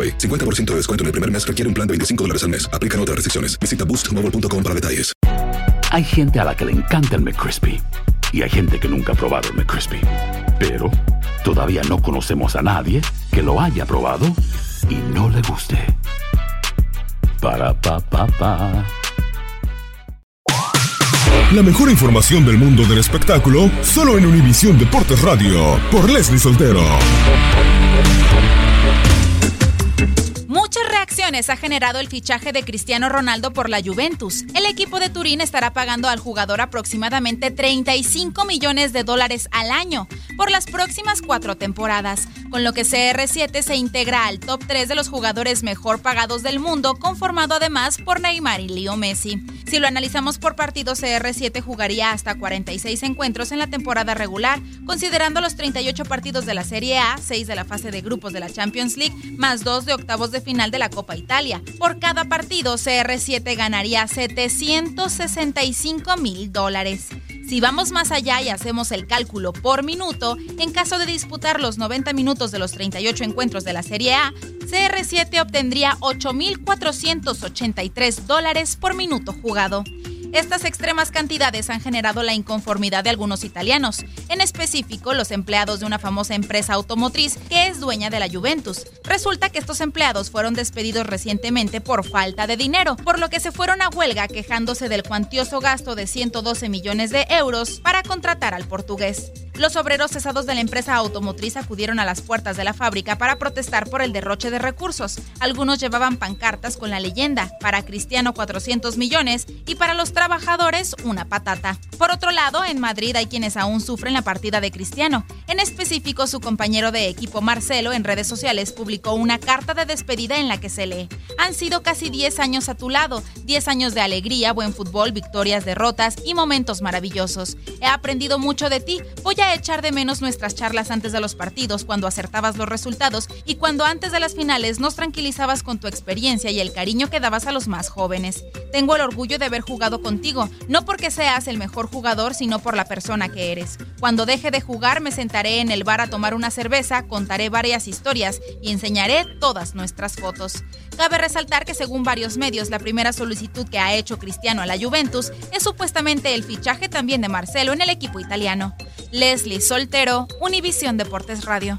AroPay. 50% de descuento en el primer mes requiere un plan de 25 dólares al mes. Aplican otras restricciones. Visita boostmobile.com para detalles. Hay gente a la que le encanta el McCrispy y hay gente que nunca ha probado el McCrispy. Pero todavía no conocemos a nadie que lo haya probado y no le guste. Para pa pa pa. La mejor información del mundo del espectáculo solo en Univisión Deportes Radio por Leslie Soltero. Ha generado el fichaje de Cristiano Ronaldo por la Juventus. El equipo de Turín estará pagando al jugador aproximadamente 35 millones de dólares al año por las próximas cuatro temporadas, con lo que CR7 se integra al top 3 de los jugadores mejor pagados del mundo, conformado además por Neymar y Leo Messi. Si lo analizamos por partido, CR7 jugaría hasta 46 encuentros en la temporada regular, considerando los 38 partidos de la Serie A, 6 de la fase de grupos de la Champions League, más 2 de octavos de final de la Copa Italia. Por cada partido, CR7 ganaría 765 mil dólares. Si vamos más allá y hacemos el cálculo por minuto, en caso de disputar los 90 minutos de los 38 encuentros de la Serie A, CR7 obtendría 8.483 dólares por minuto jugado. Estas extremas cantidades han generado la inconformidad de algunos italianos, en específico los empleados de una famosa empresa automotriz que es dueña de la Juventus. Resulta que estos empleados fueron despedidos recientemente por falta de dinero, por lo que se fueron a huelga quejándose del cuantioso gasto de 112 millones de euros para contratar al portugués. Los obreros cesados de la empresa automotriz acudieron a las puertas de la fábrica para protestar por el derroche de recursos. Algunos llevaban pancartas con la leyenda, para Cristiano 400 millones y para los trabajadores una patata. Por otro lado, en Madrid hay quienes aún sufren la partida de Cristiano. En específico, su compañero de equipo Marcelo en redes sociales publicó una carta de despedida en la que se lee, han sido casi 10 años a tu lado, 10 años de alegría, buen fútbol, victorias, derrotas y momentos maravillosos. He aprendido mucho de ti, voy a echar de menos nuestras charlas antes de los partidos, cuando acertabas los resultados y cuando antes de las finales nos tranquilizabas con tu experiencia y el cariño que dabas a los más jóvenes. Tengo el orgullo de haber jugado contigo, no porque seas el mejor jugador, sino por la persona que eres. Cuando deje de jugar me sentaré en el bar a tomar una cerveza, contaré varias historias y enseñaré todas nuestras fotos. Cabe resaltar que según varios medios, la primera solicitud que ha hecho Cristiano a la Juventus es supuestamente el fichaje también de Marcelo en el equipo italiano. Leslie Soltero, Univisión Deportes Radio.